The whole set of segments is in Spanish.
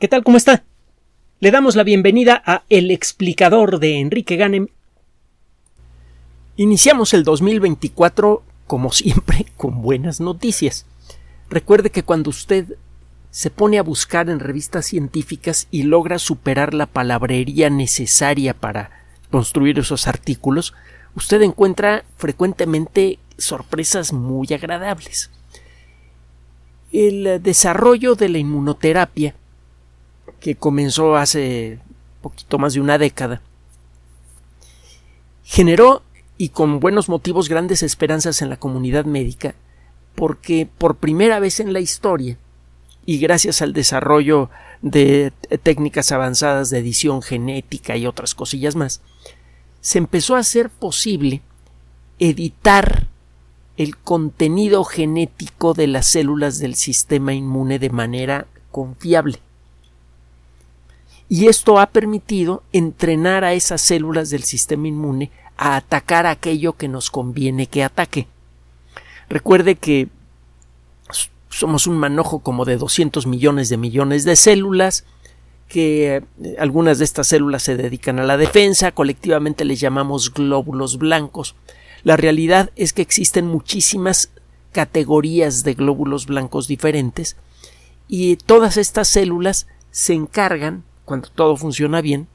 ¿Qué tal? ¿Cómo está? Le damos la bienvenida a El explicador de Enrique Ganem. Iniciamos el 2024, como siempre, con buenas noticias. Recuerde que cuando usted se pone a buscar en revistas científicas y logra superar la palabrería necesaria para construir esos artículos, usted encuentra frecuentemente sorpresas muy agradables. El desarrollo de la inmunoterapia que comenzó hace poquito más de una década, generó y con buenos motivos grandes esperanzas en la comunidad médica, porque por primera vez en la historia, y gracias al desarrollo de técnicas avanzadas de edición genética y otras cosillas más, se empezó a hacer posible editar el contenido genético de las células del sistema inmune de manera confiable y esto ha permitido entrenar a esas células del sistema inmune a atacar aquello que nos conviene que ataque. Recuerde que somos un manojo como de 200 millones de millones de células, que eh, algunas de estas células se dedican a la defensa, colectivamente les llamamos glóbulos blancos. La realidad es que existen muchísimas categorías de glóbulos blancos diferentes y todas estas células se encargan cuando todo funciona bien,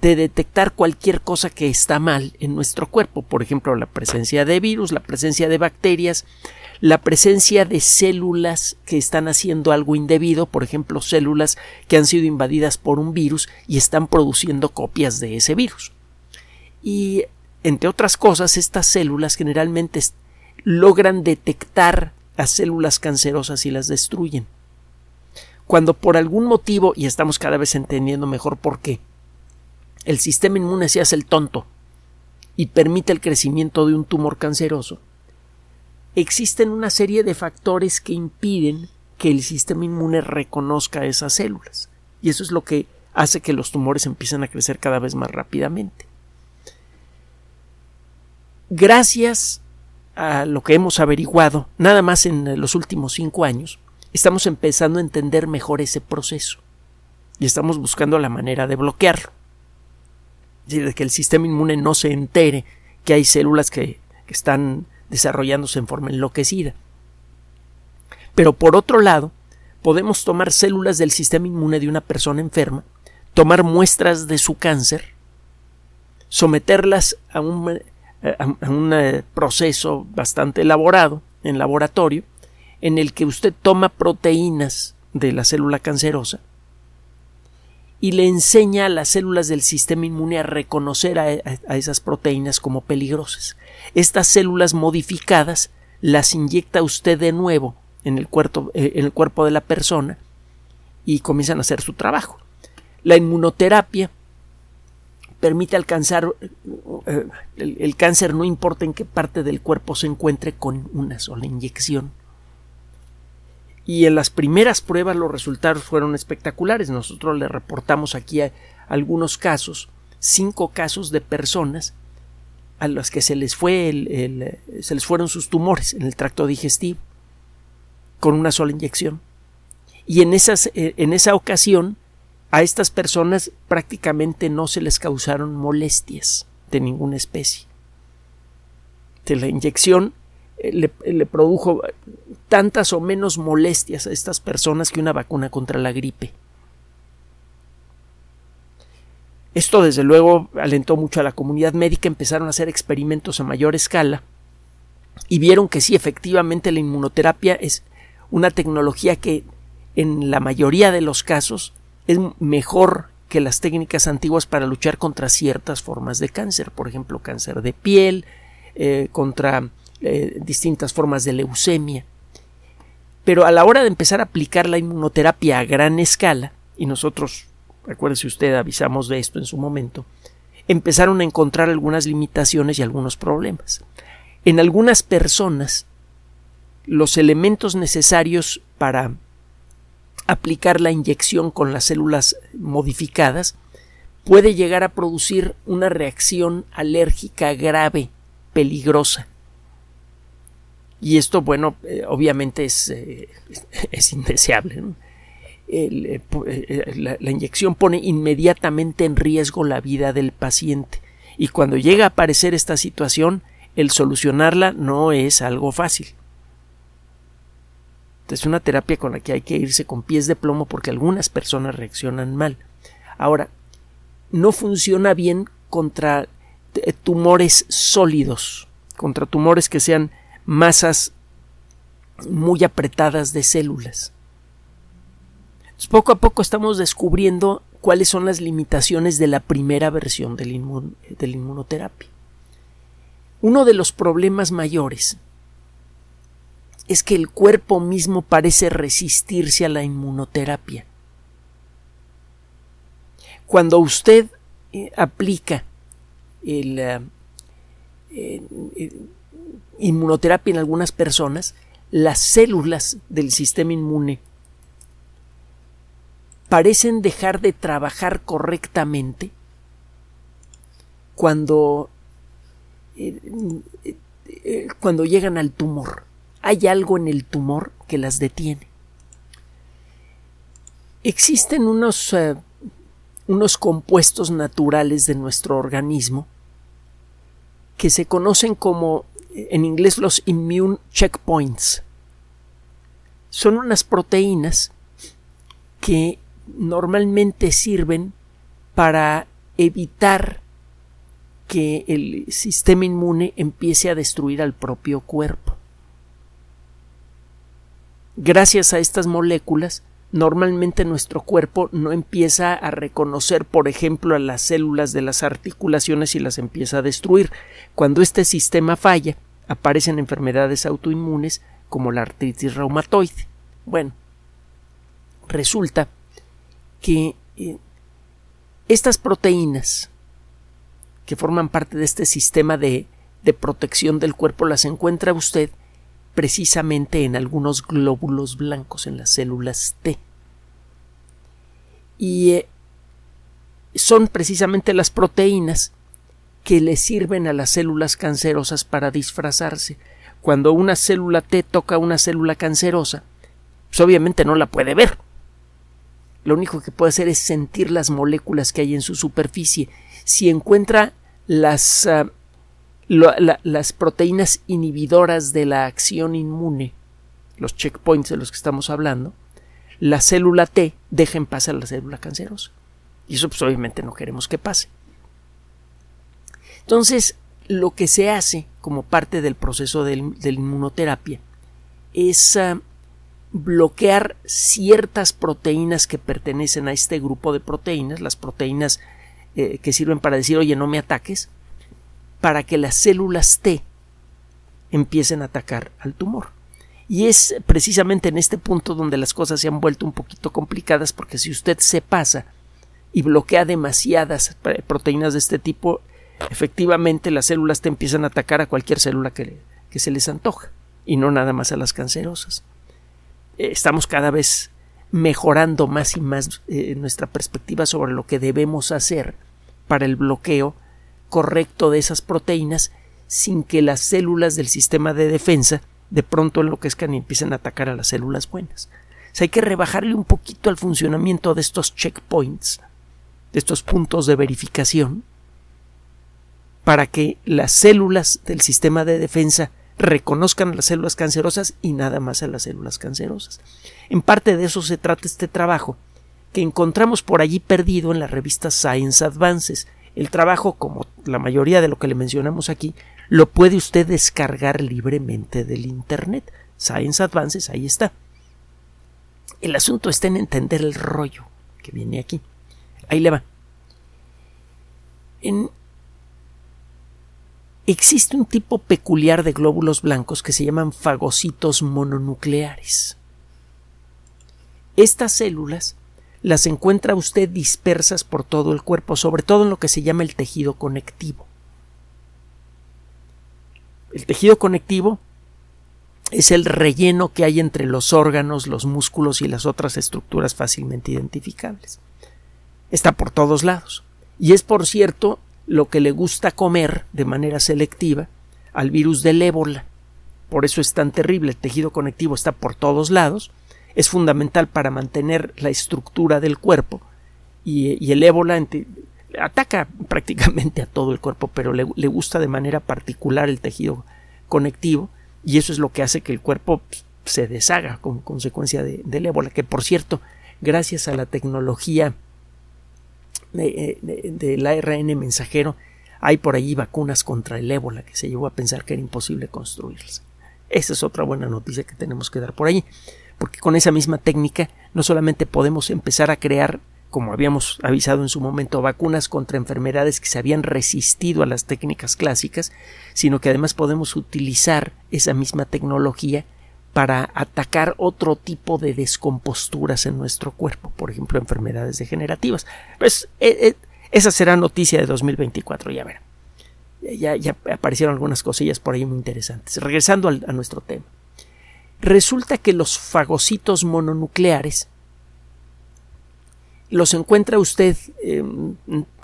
de detectar cualquier cosa que está mal en nuestro cuerpo, por ejemplo, la presencia de virus, la presencia de bacterias, la presencia de células que están haciendo algo indebido, por ejemplo, células que han sido invadidas por un virus y están produciendo copias de ese virus. Y, entre otras cosas, estas células generalmente logran detectar a células cancerosas y las destruyen cuando por algún motivo, y estamos cada vez entendiendo mejor por qué, el sistema inmune se hace el tonto y permite el crecimiento de un tumor canceroso, existen una serie de factores que impiden que el sistema inmune reconozca esas células. Y eso es lo que hace que los tumores empiecen a crecer cada vez más rápidamente. Gracias a lo que hemos averiguado, nada más en los últimos cinco años, estamos empezando a entender mejor ese proceso y estamos buscando la manera de bloquearlo. de que el sistema inmune no se entere que hay células que, están desarrollándose en forma enloquecida. Pero por otro lado, podemos tomar células del sistema inmune de una persona enferma, tomar muestras de su cáncer, someterlas a un, a un eh, proceso bastante elaborado en laboratorio en el que usted toma proteínas de la célula cancerosa y le enseña a las células del sistema inmune a reconocer a, esas proteínas como peligrosas. Estas células modificadas las inyecta usted de nuevo en el, cuerpo, eh, en el cuerpo de la persona y comienzan a hacer su trabajo. La inmunoterapia permite alcanzar eh, el cáncer no importa en qué parte del cuerpo se encuentre con una sola inyección y en las primeras pruebas los resultados fueron espectaculares. Nosotros le reportamos aquí algunos casos, cinco casos de personas a las que se les fue el, se les fueron sus tumores en el tracto digestivo con una sola inyección. Y en, esas, eh, en esa ocasión a estas personas prácticamente no se les causaron molestias de ninguna especie. De la inyección le, le, produjo tantas o menos molestias a estas personas que una vacuna contra la gripe. Esto desde luego alentó mucho a la comunidad médica, empezaron a hacer experimentos a mayor escala y vieron que sí, efectivamente la inmunoterapia es una tecnología que en la mayoría de los casos es mejor que las técnicas antiguas para luchar contra ciertas formas de cáncer, por ejemplo, cáncer de piel, eh, contra eh, distintas formas de leucemia. Pero a la hora de empezar a aplicar la inmunoterapia a gran escala, y nosotros, recuérdese usted, avisamos de esto en su momento, empezaron a encontrar algunas limitaciones y algunos problemas. En algunas personas, los elementos necesarios para aplicar la inyección con las células modificadas puede llegar a producir una reacción alérgica grave, peligrosa. Y esto, bueno, eh, obviamente es, eh, es indeseable. eh, la inyección pone inmediatamente en riesgo la vida del paciente. Y cuando llega a aparecer esta situación, el solucionarla no es algo fácil. Es una terapia con la que hay que irse con pies de plomo porque algunas personas reaccionan mal. Ahora, no funciona bien contra tumores sólidos, contra tumores que sean masas muy apretadas de células. poco a poco estamos descubriendo cuáles son las limitaciones de la primera versión de la inmunoterapia. Uno de los problemas mayores es que el cuerpo mismo parece resistirse a la inmunoterapia. Cuando usted eh, aplica el, eh, inmunoterapia en algunas personas, las células del sistema inmune parecen dejar de trabajar correctamente cuando, eh, cuando llegan al tumor hay algo en el tumor que las detiene. Existen unos, eh, unos compuestos naturales de nuestro organismo que se conocen como en inglés los immune checkpoints. Son unas proteínas que normalmente sirven para evitar que el sistema inmune empiece a destruir al propio cuerpo gracias a estas moléculas, normalmente nuestro cuerpo no empieza a reconocer, por ejemplo, a las células de las articulaciones y las empieza a destruir. Cuando este sistema falla, aparecen enfermedades autoinmunes como la artritis reumatoide. Bueno, resulta que eh, estas proteínas que forman parte de este sistema de, de protección del cuerpo las encuentra usted precisamente en algunos glóbulos blancos, en las células T. Y eh, son precisamente las proteínas que le sirven a las células cancerosas para disfrazarse. Cuando una célula T toca una célula cancerosa, pues obviamente no la puede ver. Lo único que puede hacer es sentir las moléculas que hay en su superficie. Si encuentra las ah, las proteínas inhibidoras de la acción inmune, los checkpoints de los que estamos hablando, la célula T deja en paz a la célula cancerosa. Y eso pues obviamente no queremos que pase. Entonces, lo que se hace como parte del proceso de, la inmunoterapia es ah, bloquear ciertas proteínas que pertenecen a este grupo de proteínas, las proteínas eh, que sirven para decir, oye, no me ataques, para que las células T empiecen a atacar al tumor. Y es precisamente en este punto donde las cosas se han vuelto un poquito complicadas porque si usted se pasa y bloquea demasiadas proteínas de este tipo, efectivamente las células T empiezan a atacar a cualquier célula que, que se les antoja y no nada más a las cancerosas. Eh, estamos cada vez mejorando más y más eh, nuestra perspectiva sobre lo que debemos hacer para el bloqueo correcto de esas proteínas sin que las células del sistema de defensa de pronto enloquezcan y empiecen a atacar a las células buenas. hay que rebajarle un poquito al funcionamiento de estos checkpoints, de estos puntos de verificación, para que las células del sistema de defensa reconozcan las células cancerosas y nada más a las células cancerosas. En parte de eso se trata este trabajo, que encontramos por allí perdido en la revista Science Advances, el trabajo, como la mayoría de lo que le mencionamos aquí, lo puede usted descargar libremente del Internet. Science Advances, ahí está. El asunto está en entender el rollo que viene aquí. Ahí le va. Existe un tipo peculiar de glóbulos blancos que se llaman fagocitos mononucleares. Estas células las encuentra usted dispersas por todo el cuerpo, sobre todo en lo que se llama el tejido conectivo. El tejido conectivo es el relleno que hay entre los órganos, los músculos y las otras estructuras fácilmente identificables. Está por todos lados. Y es, por cierto, lo que le gusta comer de manera selectiva al virus del ébola. Por eso es tan terrible. El tejido conectivo está por todos lados es fundamental para mantener la estructura del cuerpo y, el ébola ataca prácticamente a todo el cuerpo, pero le, gusta de manera particular el tejido conectivo y eso es lo que hace que el cuerpo se deshaga como consecuencia del ébola, que por cierto, gracias a la tecnología del ARN mensajero, hay por allí vacunas contra el ébola que se llegó a pensar que era imposible construirlas. Esa es otra buena noticia que tenemos que dar por allí, porque con esa misma técnica no solamente podemos empezar a crear como habíamos avisado en su momento, vacunas contra enfermedades que se habían resistido a las técnicas clásicas, sino que además podemos utilizar esa misma tecnología para atacar otro tipo de descomposturas en nuestro cuerpo, por ejemplo, enfermedades degenerativas. Pues eh, eh, esa será noticia de 2024, ya verán. Ya, ya, aparecieron algunas cosillas por ahí muy interesantes. Regresando a nuestro tema. Resulta que los fagocitos mononucleares los encuentra usted em,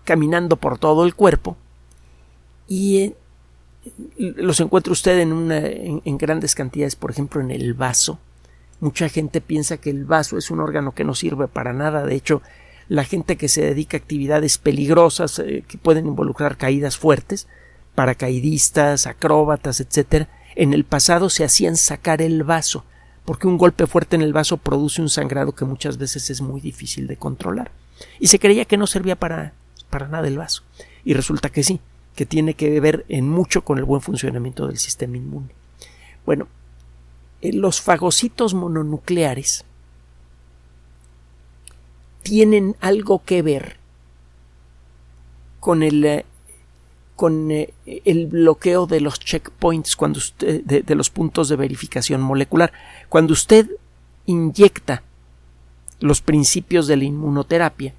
caminando por todo el cuerpo y eh, los encuentra usted en, en, grandes cantidades, por ejemplo, en el vaso. Mucha gente piensa que el vaso es un órgano que no sirve para nada. De hecho, la gente que se dedica a actividades peligrosas eh, que pueden involucrar caídas fuertes, paracaidistas, acróbatas, etc., en el pasado se hacían sacar el vaso porque un golpe fuerte en el vaso produce un sangrado que muchas veces es muy difícil de controlar. Y se creía que no servía para nada el vaso. Y resulta que sí, que tiene que ver en mucho con el buen funcionamiento del sistema inmune. Bueno, eh, los fagocitos mononucleares tienen algo que ver con el eh, con eh, el bloqueo de los checkpoints cuando usted, de, los puntos de verificación molecular. Cuando usted inyecta los principios de la inmunoterapia,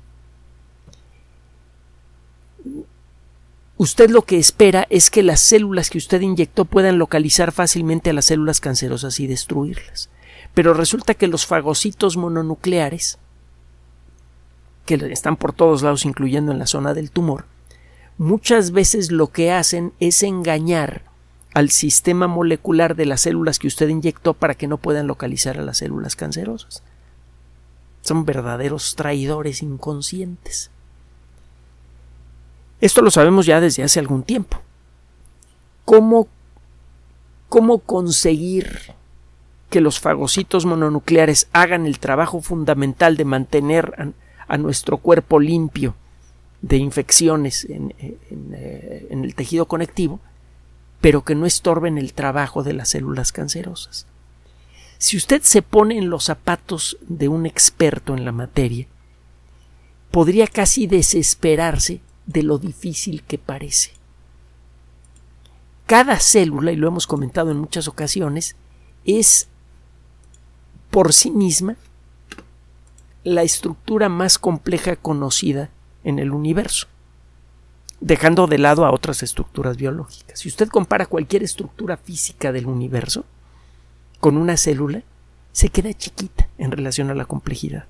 usted lo que espera es que las células que usted inyectó puedan localizar fácilmente a las células cancerosas y destruirlas. Pero resulta que los fagocitos mononucleares, que están por todos lados, incluyendo en la zona del tumor, muchas veces lo que hacen es engañar al sistema molecular de las células que usted inyectó para que no puedan localizar a las células cancerosas. Son verdaderos traidores inconscientes. Esto lo sabemos ya desde hace algún tiempo. ¿Cómo, cómo conseguir que los fagocitos mononucleares hagan el trabajo fundamental de mantener a nuestro cuerpo limpio de infecciones eh, en, el tejido conectivo, pero que no estorben el trabajo de las células cancerosas. Si usted se pone en los zapatos de un experto en la materia, podría casi desesperarse de lo difícil que parece. Cada célula, y lo hemos comentado en muchas ocasiones, es por sí misma la estructura más compleja conocida en el universo, dejando de lado a otras estructuras biológicas. Si usted compara cualquier estructura física del universo con una célula, se queda chiquita en relación a la complejidad.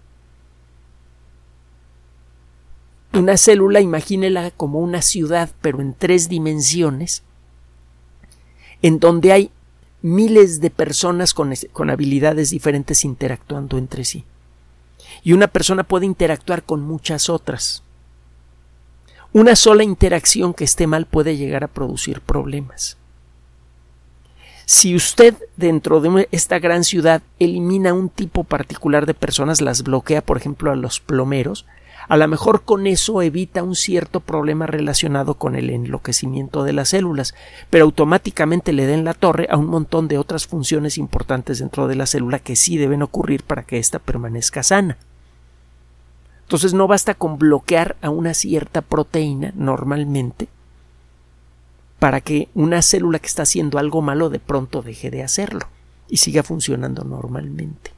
Una célula, imagínela como una ciudad, pero en tres dimensiones, en donde hay miles de personas con, con, habilidades diferentes interactuando entre sí. Y una persona puede interactuar con muchas otras. Una sola interacción que esté mal puede llegar a producir problemas. Si usted dentro de esta gran ciudad elimina un tipo particular de personas, las bloquea, por ejemplo, a los plomeros, a lo mejor con eso evita un cierto problema relacionado con el enloquecimiento de las células, pero automáticamente le den la torre a un montón de otras funciones importantes dentro de la célula que sí deben ocurrir para que ésta permanezca sana. Entonces no basta con bloquear a una cierta proteína normalmente para que una célula que está haciendo algo malo de pronto deje de hacerlo y siga funcionando normalmente.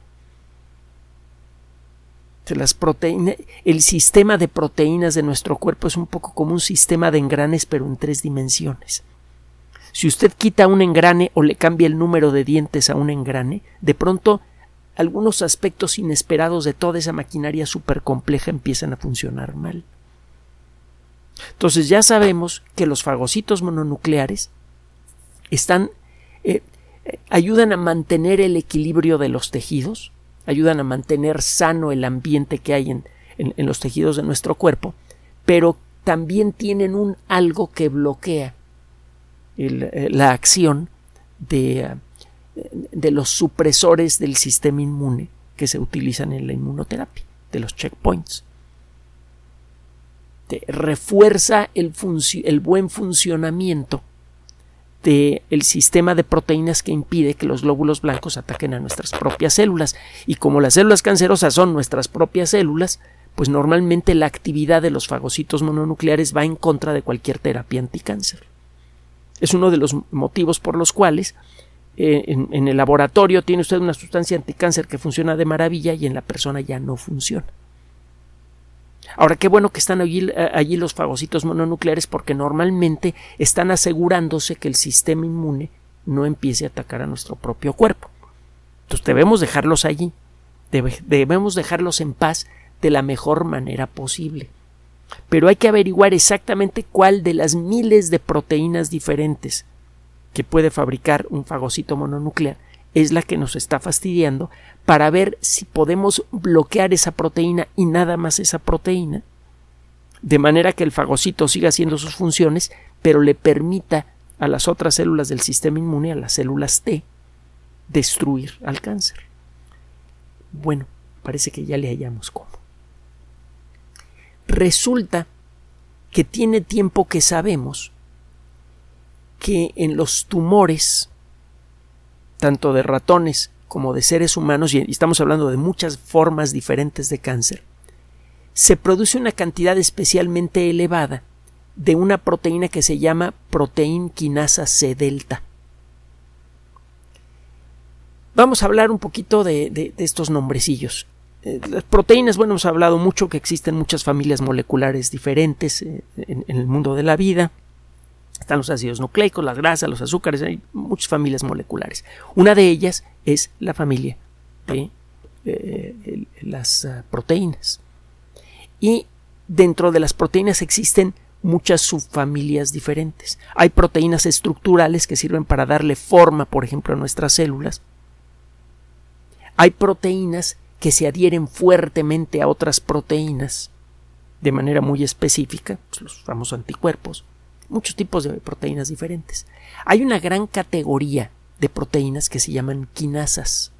Las proteínas, el sistema de proteínas de nuestro cuerpo es un poco como un sistema de engranes pero en tres dimensiones. Si usted quita un engrane o le cambia el número de dientes a un engrane, de pronto algunos aspectos inesperados de toda esa maquinaria súper compleja empiezan a funcionar mal. Entonces ya sabemos que los fagocitos mononucleares están eh, eh, ayudan a mantener el equilibrio de los tejidos ayudan a mantener sano el ambiente que hay en, los tejidos de nuestro cuerpo, pero también tienen un algo que bloquea eh, la acción de, de los supresores del sistema inmune que se utilizan en la inmunoterapia, de los checkpoints. refuerza el buen funcionamiento del sistema de proteínas que impide que los glóbulos blancos ataquen a nuestras propias células. Y como las células cancerosas son nuestras propias células, pues normalmente la actividad de los fagocitos mononucleares va en contra de cualquier terapia anticáncer. Es uno de los motivos por los cuales eh, en, el laboratorio tiene usted una sustancia anticáncer que funciona de maravilla y en la persona ya no funciona. Ahora, qué bueno que están allí, eh, allí, los fagocitos mononucleares porque normalmente están asegurándose que el sistema inmune no empiece a atacar a nuestro propio cuerpo. Entonces debemos dejarlos allí, debemos dejarlos en paz de la mejor manera posible. Pero hay que averiguar exactamente cuál de las miles de proteínas diferentes que puede fabricar un fagocito mononuclear es la que nos está fastidiando para ver si podemos bloquear esa proteína y nada más esa proteína, de manera que el fagocito siga haciendo sus funciones, pero le permita a las otras células del sistema inmune, a las células T, destruir al cáncer. Bueno, parece que ya le hallamos cómo. Resulta que tiene tiempo que sabemos que en los tumores, tanto de ratones como de seres humanos, y estamos hablando de muchas formas diferentes de cáncer, se produce una cantidad especialmente elevada de una proteína que se llama proteína quinasa C delta. Vamos a hablar un poquito de, estos nombrecillos. Eh, las proteínas, bueno, hemos hablado mucho que existen muchas familias moleculares diferentes eh, en, el mundo de la vida. Están los ácidos nucleicos, las grasas, los azúcares, hay muchas familias moleculares. Una de ellas es la familia de eh, las ah, proteínas. Y dentro de las proteínas existen muchas subfamilias diferentes. Hay proteínas estructurales que sirven para darle forma, por ejemplo, a nuestras células. Hay proteínas que se adhieren fuertemente a otras proteínas de manera muy específica, pues, los famosos anticuerpos muchos tipos de proteínas diferentes. Hay una gran categoría de proteínas que se llaman quinasas,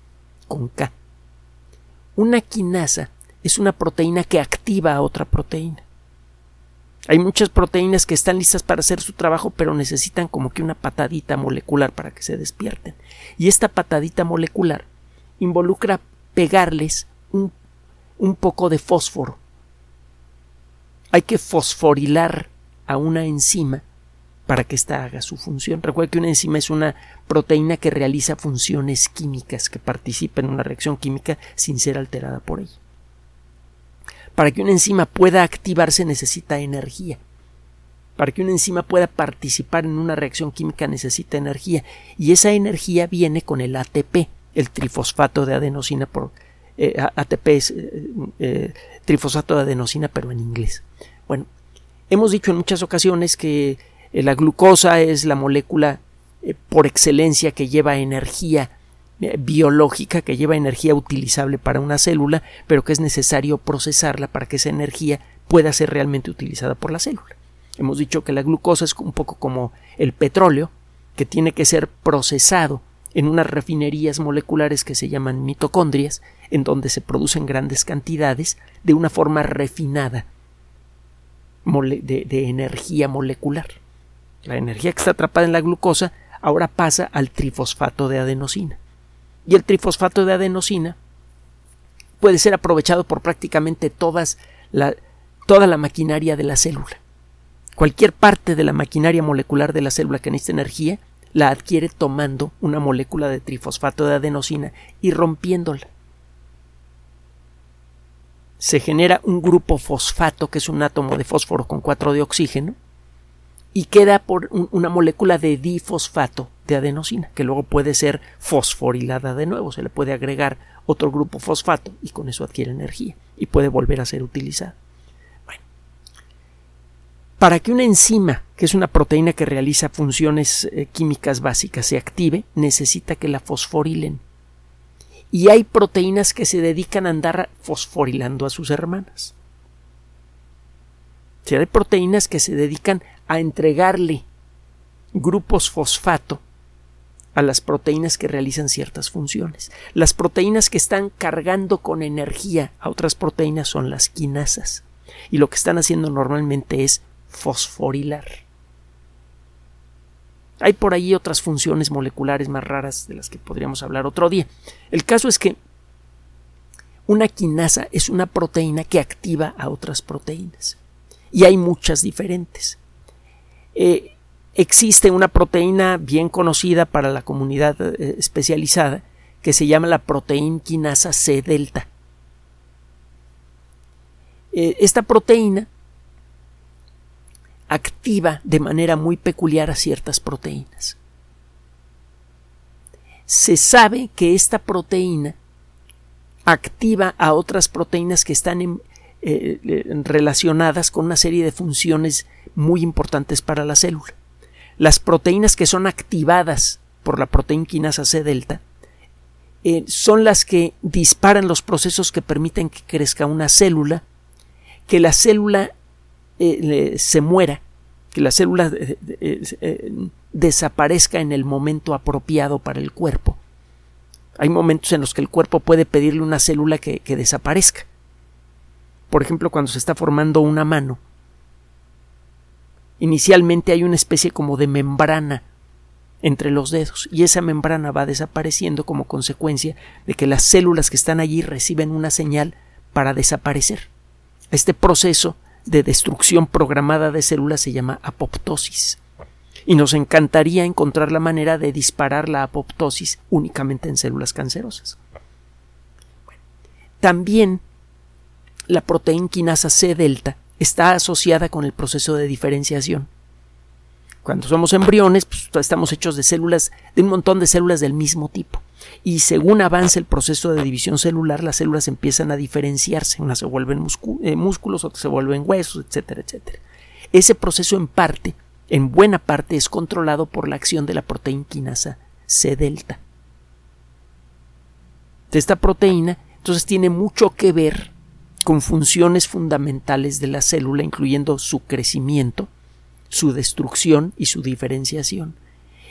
con K. Una quinasa es una proteína que activa a otra proteína. Hay muchas proteínas que están listas para hacer su trabajo, pero necesitan como que una patadita molecular para que se despierten. Y esta patadita molecular involucra pegarles un, un poco de fósforo. Hay que fosforilar a una enzima para que ésta haga su función. Recuerda que una enzima es una proteína que realiza funciones químicas, que participa en una reacción química sin ser alterada por ella. Para que una enzima pueda activarse necesita energía. Para que una enzima pueda participar en una reacción química necesita energía. Y esa energía viene con el ATP, el trifosfato de adenosina por eh, ATP es eh, eh, trifosfato de adenosina pero en inglés. Bueno, Hemos dicho en muchas ocasiones que eh, la glucosa es la molécula eh, por excelencia que lleva energía eh, biológica, que lleva energía utilizable para una célula, pero que es necesario procesarla para que esa energía pueda ser realmente utilizada por la célula. Hemos dicho que la glucosa es un poco como el petróleo, que tiene que ser procesado en unas refinerías moleculares que se llaman mitocondrias, en donde se producen grandes cantidades de una forma refinada de, energía molecular. La energía que está atrapada en la glucosa ahora pasa al trifosfato de adenosina. Y el trifosfato de adenosina puede ser aprovechado por prácticamente todas la, toda la maquinaria de la célula. Cualquier parte de la maquinaria molecular de la célula que necesita energía la adquiere tomando una molécula de trifosfato de adenosina y rompiéndola se genera un grupo fosfato, que es un átomo de fósforo con 4 de oxígeno, y queda por una molécula de difosfato de adenosina, que luego puede ser fosforilada de nuevo, se le puede agregar otro grupo fosfato y con eso adquiere energía y puede volver a ser utilizada. Para que una enzima, que es una proteína que realiza funciones eh, químicas básicas, se active, necesita que la fosforilen y hay proteínas que se dedican a andar fosforilando a sus hermanas. O hay proteínas que se dedican a entregarle grupos fosfato a las proteínas que realizan ciertas funciones. Las proteínas que están cargando con energía a otras proteínas son las quinasas y lo que están haciendo normalmente es fosforilar. Hay por ahí otras funciones moleculares más raras de las que podríamos hablar otro día. El caso es que una quinasa es una proteína que activa a otras proteínas y hay muchas diferentes. Eh, existe una proteína bien conocida para la comunidad eh, especializada que se llama la proteína quinasa C delta. Eh, esta proteína activa de manera muy peculiar a ciertas proteínas. Se sabe que esta proteína activa a otras proteínas que están relacionadas con una serie de funciones muy importantes para la célula las proteínas que son activadas por la proteína quinasa C delta eh, son las que disparan los procesos que permiten que crezca una célula, que la célula eh, se muera, que la célula eh, desaparezca en el momento apropiado para el cuerpo. Hay momentos en los que el cuerpo puede pedirle una célula que desaparezca. Por ejemplo, cuando se está formando una mano, Inicialmente hay una especie como de membrana entre los dedos y esa membrana va desapareciendo como consecuencia de que las células que están allí reciben una señal para desaparecer. Este proceso de destrucción programada de células se llama apoptosis y nos encantaría encontrar la manera de disparar la apoptosis únicamente en células cancerosas. También la proteína quinasa C delta está asociada con el proceso de diferenciación. Cuando somos embriones, pues, estamos hechos de células, de un montón de células del mismo tipo. Y según avanza el proceso de división celular, las células empiezan a diferenciarse. Unas se vuelven eh, músculos, otras se vuelven huesos, etcétera, etcétera. Ese proceso en parte, en buena parte, es controlado por la acción de la proteína quinasa C delta. Esta proteína, entonces, tiene mucho que ver con funciones fundamentales de la célula, incluyendo su crecimiento, su destrucción y su diferenciación.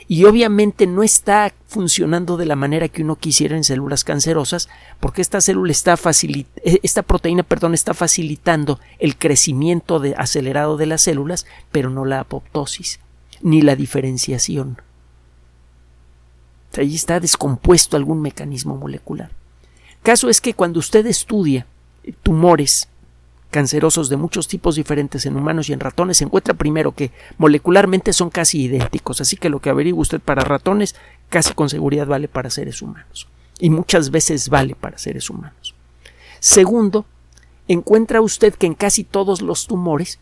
Y obviamente no está funcionando de la manera que uno quisiera en células cancerosas, porque esta célula está eh, esta proteína, perdón, está facilitando el crecimiento acelerado de las células, pero no la apoptosis ni la diferenciación. Allí está descompuesto algún mecanismo molecular. Caso es que cuando usted estudia tumores cancerosos de muchos tipos diferentes en humanos y en ratones, se encuentra primero que molecularmente son casi idénticos, así que lo que averigua usted para ratones casi con seguridad vale para seres humanos y muchas veces vale para seres humanos. Segundo, encuentra usted que en casi todos los tumores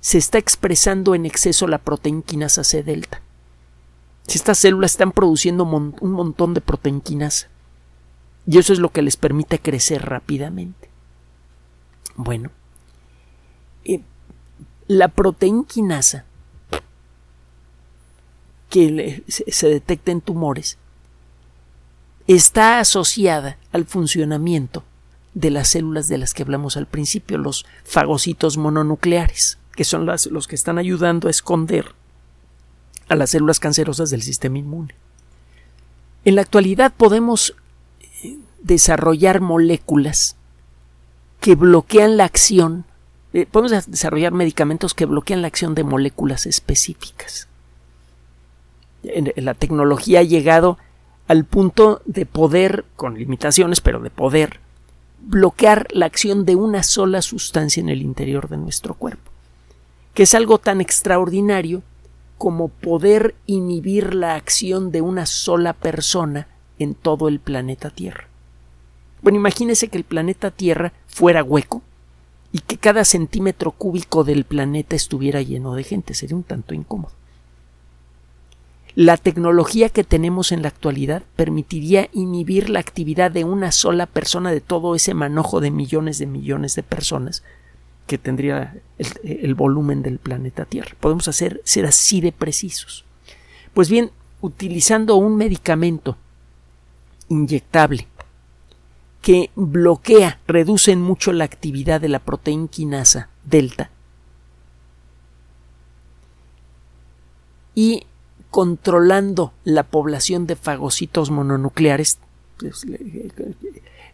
se está expresando en exceso la proteína quinasa C delta. Si estas células están produciendo un montón de proteína quinasa y eso es lo que les permite crecer rápidamente. Bueno, eh, la proteína quinasa que se detecta en tumores está asociada al funcionamiento de las células de las que hablamos al principio, los fagocitos mononucleares, que son los que están ayudando a esconder a las células cancerosas del sistema inmune. En la actualidad podemos eh, desarrollar moléculas que bloquean la acción, eh, podemos desarrollar medicamentos que bloquean la acción de moléculas específicas. la tecnología ha llegado al punto de poder, con limitaciones, pero de poder, bloquear la acción de una sola sustancia en el interior de nuestro cuerpo, que es algo tan extraordinario como poder inhibir la acción de una sola persona en todo el planeta Tierra. Bueno, imagínese que el planeta Tierra fuera hueco y que cada centímetro cúbico del planeta estuviera lleno de gente. Sería un tanto incómodo. La tecnología que tenemos en la actualidad permitiría inhibir la actividad de una sola persona de todo ese manojo de millones de millones de personas que tendría el, volumen del planeta Tierra. Podemos hacer ser así de precisos. Pues bien, utilizando un medicamento inyectable que bloquea, reducen mucho la actividad de la proteína quinasa delta. Y controlando la población de fagocitos mononucleares, pues,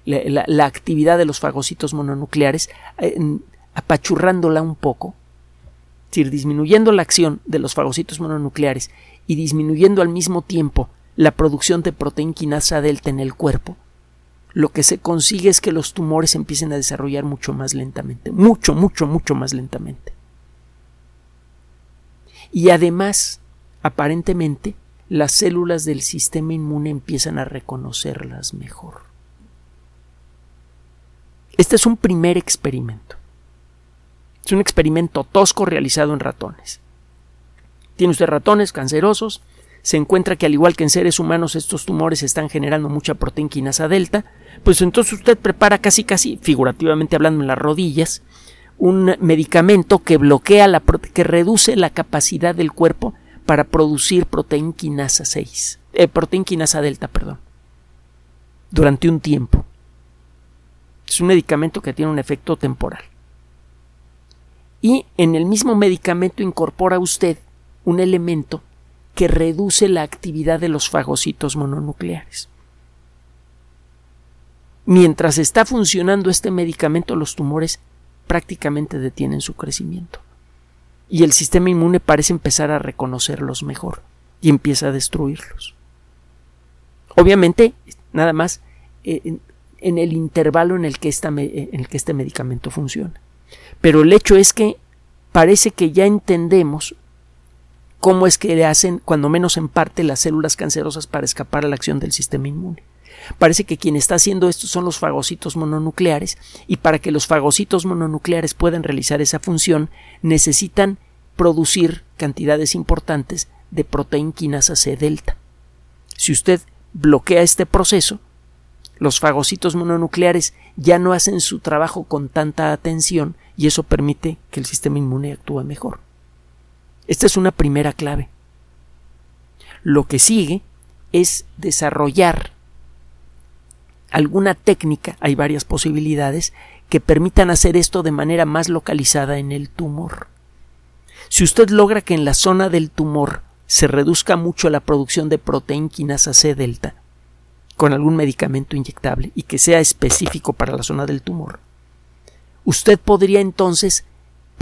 la, actividad de los fagocitos mononucleares, apachurrándola un poco, es decir, disminuyendo la acción de los fagocitos mononucleares y disminuyendo al mismo tiempo la producción de proteína quinasa delta en el cuerpo, lo que se consigue es que los tumores empiecen a desarrollar mucho más lentamente, mucho, mucho, mucho más lentamente. Y además, aparentemente las células del sistema inmune empiezan a reconocerlas mejor. Este es un primer experimento. Es un experimento tosco realizado en ratones. Tiene usted ratones cancerosos, se encuentra que al igual que en seres humanos estos tumores están generando mucha proteína quinasa delta, pues entonces usted prepara casi casi, figurativamente hablando en las rodillas, un medicamento que bloquea la que reduce la capacidad del cuerpo para producir proteína quinasa 6, eh, proteína quinasa delta, perdón, durante un tiempo. Es un medicamento que tiene un efecto temporal. Y en el mismo medicamento incorpora usted un elemento que reduce la actividad de los fagocitos mononucleares. Mientras está funcionando este medicamento, los tumores prácticamente detienen su crecimiento y el sistema inmune parece empezar a reconocerlos mejor y empieza a destruirlos. Obviamente, nada más eh, en, el intervalo en que en el que este medicamento funciona. Pero el hecho es que parece que ya entendemos cómo es que le hacen, cuando menos en parte, las células cancerosas para escapar a la acción del sistema inmune. Parece que quien está haciendo esto son los fagocitos mononucleares y para que los fagocitos mononucleares puedan realizar esa función necesitan producir cantidades importantes de proteína quinasa C delta. Si usted bloquea este proceso, los fagocitos mononucleares ya no hacen su trabajo con tanta atención y eso permite que el sistema inmune actúe mejor. Esta es una primera clave. Lo que sigue es desarrollar alguna técnica, hay varias posibilidades, que permitan hacer esto de manera más localizada en el tumor. Si usted logra que en la zona del tumor se reduzca mucho la producción de proteína quinasa C delta con algún medicamento inyectable y que sea específico para la zona del tumor, usted podría entonces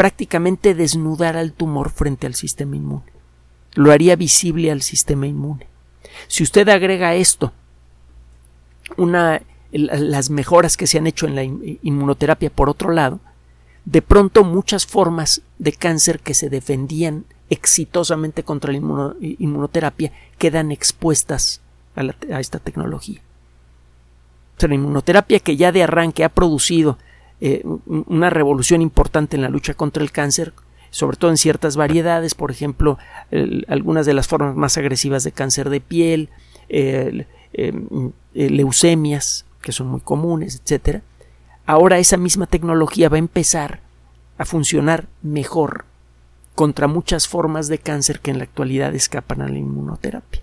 prácticamente desnudar al tumor frente al sistema inmune. Lo haría visible al sistema inmune. Si usted agrega esto una, las mejoras que se han hecho en la inmunoterapia por otro lado, de pronto muchas formas de cáncer que se defendían exitosamente contra la inmunoterapia quedan expuestas a, esta tecnología. la inmunoterapia que ya de arranque ha producido eh, una revolución importante en la lucha contra el cáncer, sobre todo en ciertas variedades, por ejemplo, algunas de las formas más agresivas de cáncer de piel, eh, leucemias, que son muy comunes, etcétera. Ahora esa misma tecnología va a empezar a funcionar mejor contra muchas formas de cáncer que en la actualidad escapan a la inmunoterapia.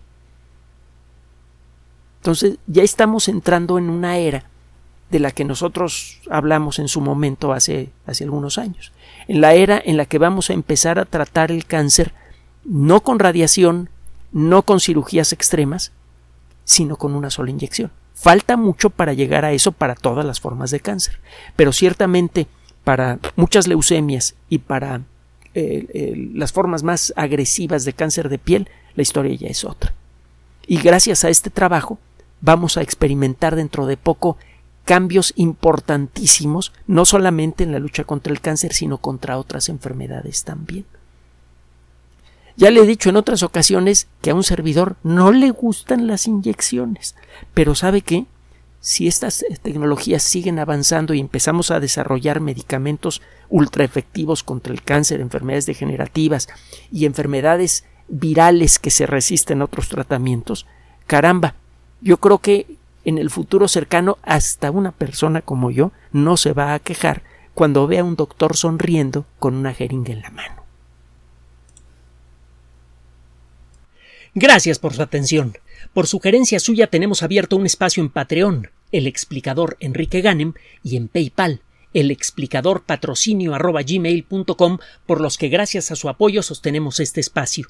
Entonces ya estamos entrando en una era de la que nosotros hablamos en su momento hace, hace algunos años, en la era en la que vamos a empezar a tratar el cáncer no con radiación, no con cirugías extremas, sino con una sola inyección. Falta mucho para llegar a eso para todas las formas de cáncer, pero ciertamente para muchas leucemias y para eh, las formas más agresivas de cáncer de piel, la historia ya es otra. Y gracias a este trabajo vamos a experimentar dentro de poco cambios importantísimos, no solamente en la lucha contra el cáncer, sino contra otras enfermedades también. Ya le he dicho en otras ocasiones que a un servidor no le gustan las inyecciones, pero ¿sabe qué? Si estas tecnologías siguen avanzando y empezamos a desarrollar medicamentos ultra efectivos contra el cáncer, enfermedades degenerativas y enfermedades virales que se resisten a otros tratamientos, caramba, yo creo que en el futuro cercano hasta una persona como yo no se va a quejar cuando vea a un doctor sonriendo con una jeringa en la mano. Gracias por su atención. Por sugerencia suya tenemos abierto un espacio en Patreon el explicador Enrique Ganem y en PayPal el explicador patrocinio por los que gracias a su apoyo sostenemos este espacio.